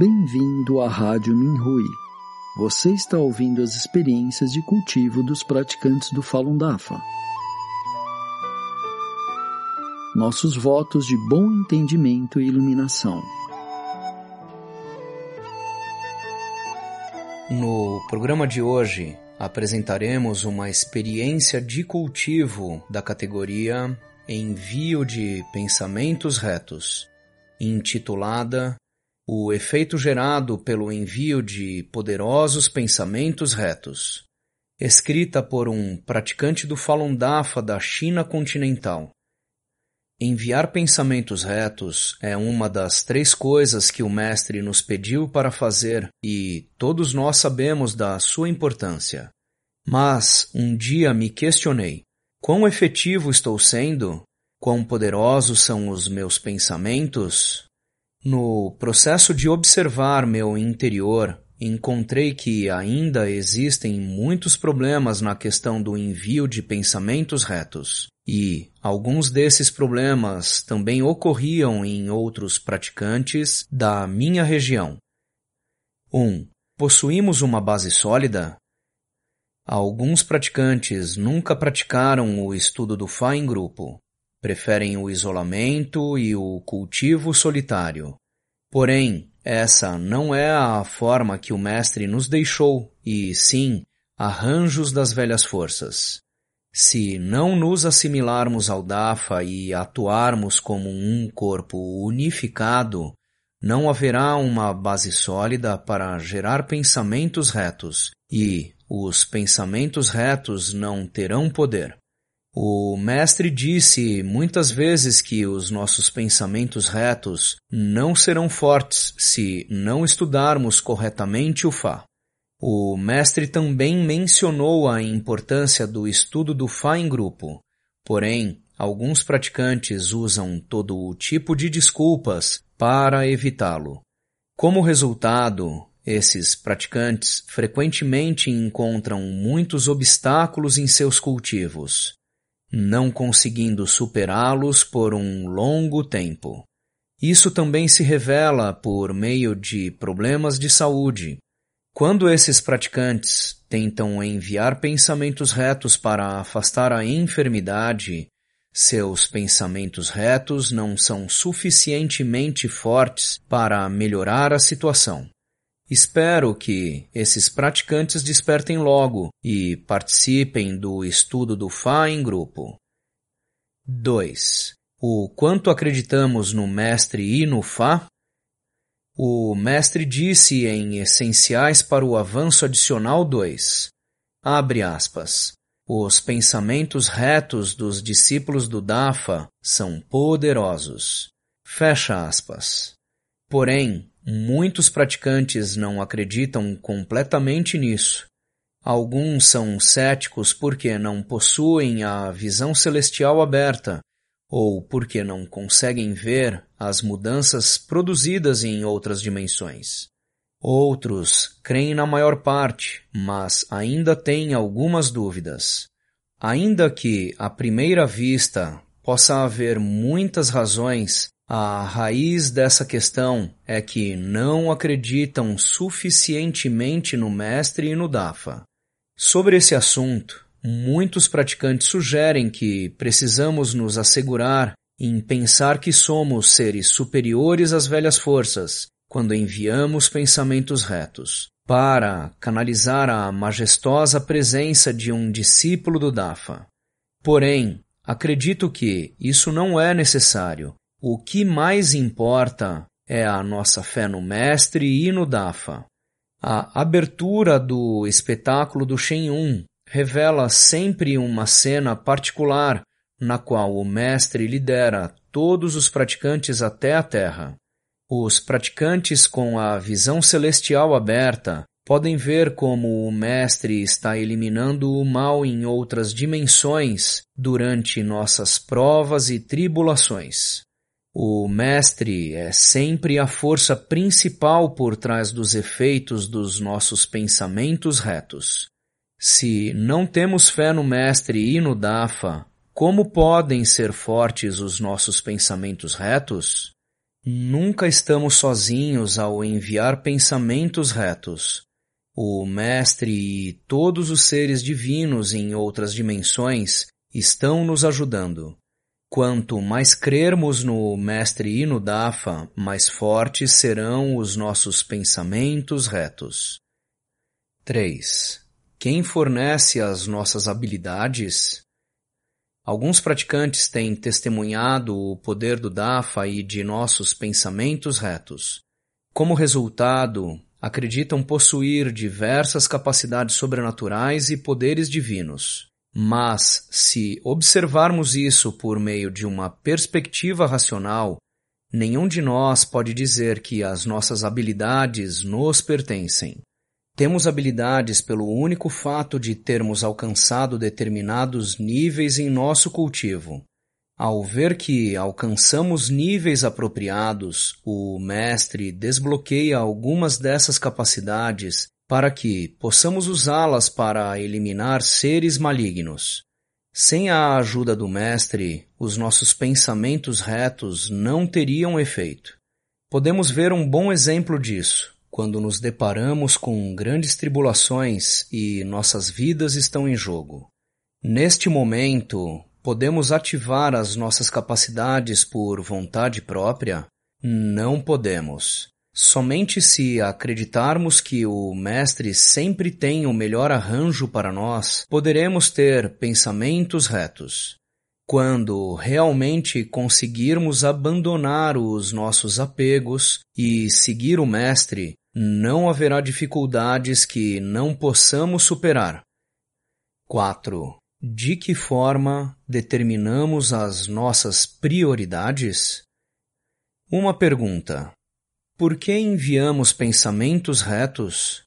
Bem-vindo à Rádio Minhui. Você está ouvindo as experiências de cultivo dos praticantes do Falun Dafa. Nossos votos de bom entendimento e iluminação. No programa de hoje, apresentaremos uma experiência de cultivo da categoria Envio de Pensamentos Retos, intitulada O efeito gerado pelo envio de poderosos pensamentos retos, escrita por um praticante do Falun Dafa da China continental. Enviar pensamentos retos é uma das três coisas que o Mestre nos pediu para fazer e todos nós sabemos da sua importância. Mas um dia me questionei: quão efetivo estou sendo? Quão poderosos são os meus pensamentos? No processo de observar meu interior, encontrei que ainda existem muitos problemas na questão do envio de pensamentos retos. E alguns desses problemas também ocorriam em outros praticantes da minha região. 1. Um, possuímos uma base sólida? Alguns praticantes nunca praticaram o estudo do Fá em grupo. Preferem o isolamento e o cultivo solitário. Porém, essa não é a forma que o Mestre nos deixou, e sim arranjos das velhas forças. Se não nos assimilarmos ao Dafa e atuarmos como um corpo unificado, não haverá uma base sólida para gerar pensamentos retos, e os pensamentos retos não terão poder. O Mestre disse muitas vezes que os nossos pensamentos retos não serão fortes se não estudarmos corretamente o Fá. O mestre também mencionou a importância do estudo do Fá em grupo. Porém, alguns praticantes usam todo o tipo de desculpas para evitá-lo. Como resultado, esses praticantes frequentemente encontram muitos obstáculos em seus cultivos, não conseguindo superá-los por um longo tempo. Isso também se revela por meio de problemas de saúde, quando esses praticantes tentam enviar pensamentos retos para afastar a enfermidade, seus pensamentos retos não são suficientemente fortes para melhorar a situação. Espero que esses praticantes despertem logo e participem do estudo do Fá em grupo. 2. O quanto acreditamos no Mestre e no Fá o mestre disse em Essenciais para o Avanço Adicional 2, abre aspas, os pensamentos retos dos discípulos do Dafa são poderosos. Fecha aspas. Porém, muitos praticantes não acreditam completamente nisso. Alguns são céticos porque não possuem a visão celestial aberta ou porque não conseguem ver as mudanças produzidas em outras dimensões. Outros creem na maior parte, mas ainda têm algumas dúvidas. Ainda que, à primeira vista, possa haver muitas razões, a raiz dessa questão é que não acreditam suficientemente no Mestre e no Dafa. Sobre esse assunto, Muitos praticantes sugerem que precisamos nos assegurar em pensar que somos seres superiores às velhas forças quando enviamos pensamentos retos, para canalizar a majestosa presença de um discípulo do Dafa. Porém, acredito que isso não é necessário. O que mais importa é a nossa fé no Mestre e no Dafa. A abertura do espetáculo do Shen revela sempre uma cena particular na qual o mestre lidera todos os praticantes até a Terra. Os praticantes com a visão celestial aberta podem ver como o mestre está eliminando o mal em outras dimensões durante nossas provas e tribulações. O mestre é sempre a força principal por trás dos efeitos dos nossos pensamentos retos. Se não temos fé no Mestre e no Dafa, como podem ser fortes os nossos pensamentos retos? Nunca estamos sozinhos ao enviar pensamentos retos. O Mestre e todos os seres divinos em outras dimensões estão nos ajudando. Quanto mais crermos no Mestre e no Dafa, mais fortes serão os nossos pensamentos retos. 3. Quem fornece as nossas habilidades? Alguns praticantes têm testemunhado o poder do Dafa e de nossos pensamentos retos. Como resultado, acreditam possuir diversas capacidades sobrenaturais e poderes divinos. Mas, se observarmos isso por meio de uma perspectiva racional, nenhum de nós pode dizer que as nossas habilidades nos pertencem. Temos habilidades pelo único fato de termos alcançado determinados níveis em nosso cultivo. Ao ver que alcançamos níveis apropriados, o Mestre desbloqueia algumas dessas capacidades para que possamos usá-las para eliminar seres malignos. Sem a ajuda do Mestre, os nossos pensamentos retos não teriam efeito. Podemos ver um bom exemplo disso quando nos deparamos com grandes tribulações e nossas vidas estão em jogo. Neste momento, podemos ativar as nossas capacidades por vontade própria? Não podemos. Somente se acreditarmos que o Mestre sempre tem o melhor arranjo para nós, poderemos ter pensamentos retos. Quando realmente conseguirmos abandonar os nossos apegos e seguir o Mestre, não haverá dificuldades que não possamos superar. 4. De que forma determinamos as nossas prioridades? Uma pergunta. Por que enviamos pensamentos retos?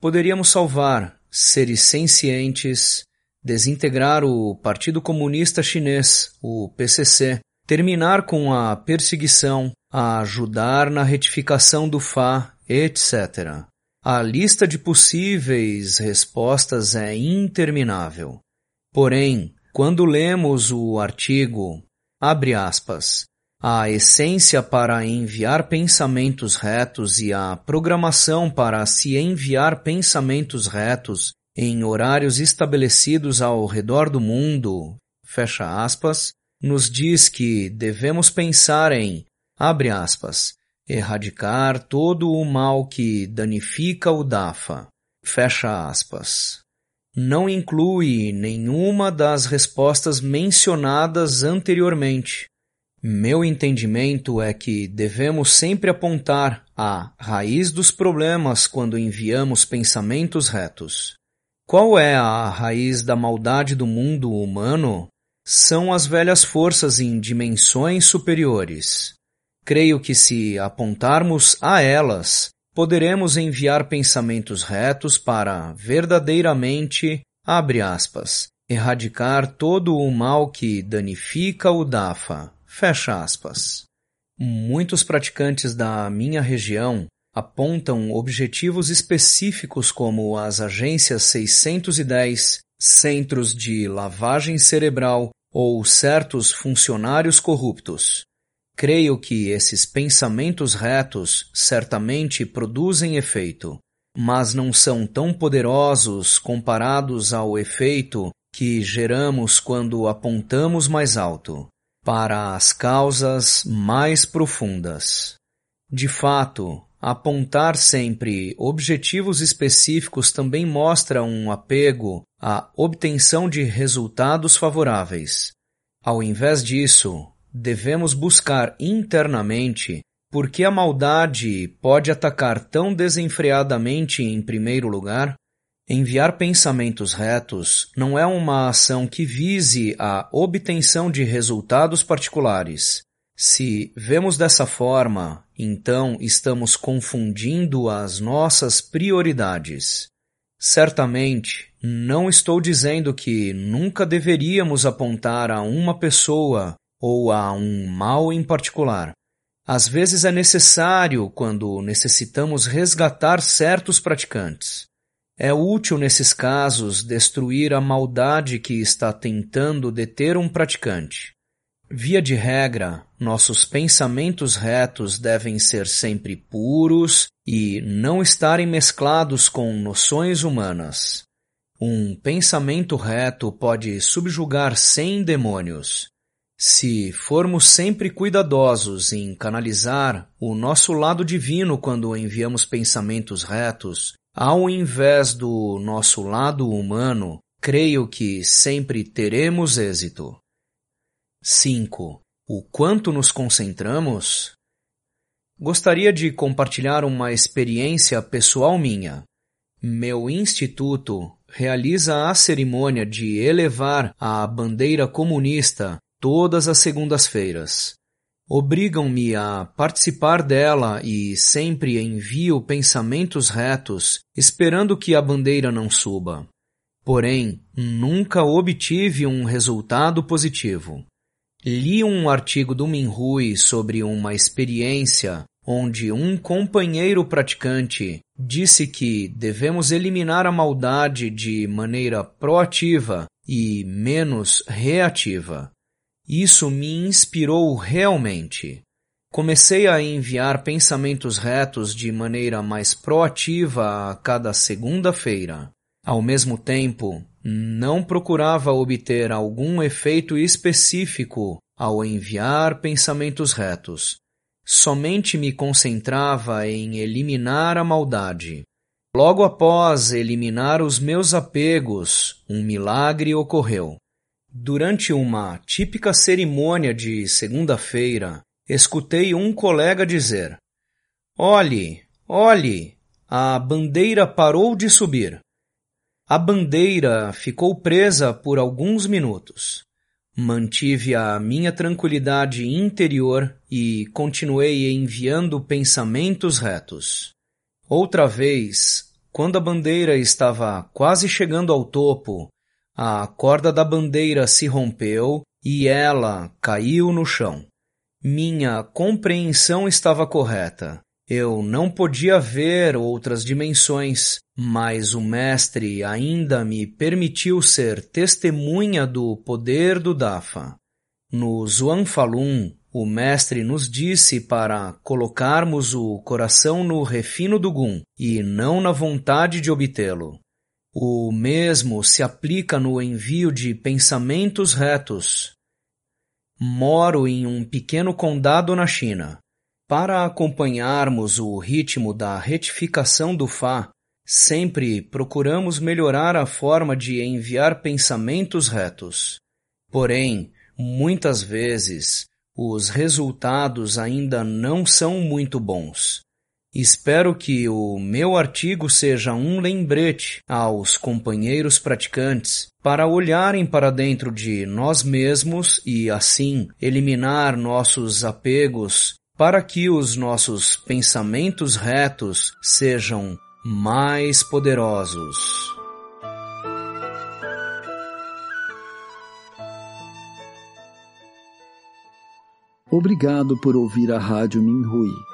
Poderíamos salvar seres sencientes, desintegrar o Partido Comunista Chinês, o PCC, terminar com a perseguição, ajudar na retificação do Fá, etc. A lista de possíveis respostas é interminável. Porém, quando lemos o artigo, abre aspas, a essência para enviar pensamentos retos e a programação para se enviar pensamentos retos em horários estabelecidos ao redor do mundo, fecha aspas, nos diz que devemos pensar em, abre aspas, erradicar todo o mal que danifica o DAFA, fecha aspas. Não inclui nenhuma das respostas mencionadas anteriormente, meu entendimento é que devemos sempre apontar a raiz dos problemas quando enviamos pensamentos retos. Qual é a raiz da maldade do mundo humano? São as velhas forças em dimensões superiores. Creio que se apontarmos a elas, poderemos enviar pensamentos retos para verdadeiramente, abre aspas, erradicar todo o mal que danifica o DAFA. Fecha aspas. Muitos praticantes da minha região apontam objetivos específicos como as agências 610, centros de lavagem cerebral ou certos funcionários corruptos. Creio que esses pensamentos retos certamente produzem efeito, mas não são tão poderosos comparados ao efeito que geramos quando apontamos mais alto para as causas mais profundas. De fato, apontar sempre objetivos específicos também mostra um apego à obtenção de resultados favoráveis. Ao invés disso, devemos buscar internamente por que a maldade pode atacar tão desenfreadamente em primeiro lugar Enviar pensamentos retos não é uma ação que vise a obtenção de resultados particulares. Se vemos dessa forma, então estamos confundindo as nossas prioridades. Certamente, não estou dizendo que nunca deveríamos apontar a uma pessoa ou a um mal em particular. Às vezes é necessário quando necessitamos resgatar certos praticantes. É útil nesses casos destruir a maldade que está tentando deter um praticante. Via de regra, nossos pensamentos retos devem ser sempre puros e não estarem mesclados com noções humanas. Um pensamento reto pode subjugar cem demônios. Se formos sempre cuidadosos em canalizar o nosso lado divino quando enviamos pensamentos retos, ao invés do nosso lado humano, creio que sempre teremos êxito. 5. O quanto nos concentramos? Gostaria de compartilhar uma experiência pessoal minha. Meu instituto realiza a cerimônia de elevar a bandeira comunista todas as segundas-feiras. Obrigam-me a participar dela e sempre envio pensamentos retos, esperando que a bandeira não suba. Porém, nunca obtive um resultado positivo. Li um artigo do Minhui sobre uma experiência onde um companheiro praticante disse que devemos eliminar a maldade de maneira proativa e menos reativa. Isso me inspirou realmente. Comecei a enviar pensamentos retos de maneira mais proativa a cada segunda-feira. Ao mesmo tempo, não procurava obter algum efeito específico ao enviar pensamentos retos. Somente me concentrava em eliminar a maldade. Logo após eliminar os meus apegos, um milagre ocorreu. Durante uma típica cerimônia de segunda-feira, escutei um colega dizer: Olhe, olhe, a bandeira parou de subir. A bandeira ficou presa por alguns minutos. Mantive a minha tranquilidade interior e continuei enviando pensamentos retos. Outra vez, quando a bandeira estava quase chegando ao topo, a corda da bandeira se rompeu e ela caiu no chão. Minha compreensão estava correta. Eu não podia ver outras dimensões, mas o Mestre ainda me permitiu ser testemunha do poder do Dafa. No Zhuang Falun, o Mestre nos disse para colocarmos o coração no refino do Gun e não na vontade de obtê-lo. O mesmo se aplica no envio de pensamentos retos. Moro em um pequeno condado na China. Para acompanharmos o ritmo da retificação do Fá, sempre procuramos melhorar a forma de enviar pensamentos retos. Porém, muitas vezes, os resultados ainda não são muito bons. Espero que o meu artigo seja um lembrete aos companheiros praticantes para olharem para dentro de nós mesmos e, assim, eliminar nossos apegos para que os nossos pensamentos retos sejam mais poderosos. Obrigado por ouvir a Rádio Minhui.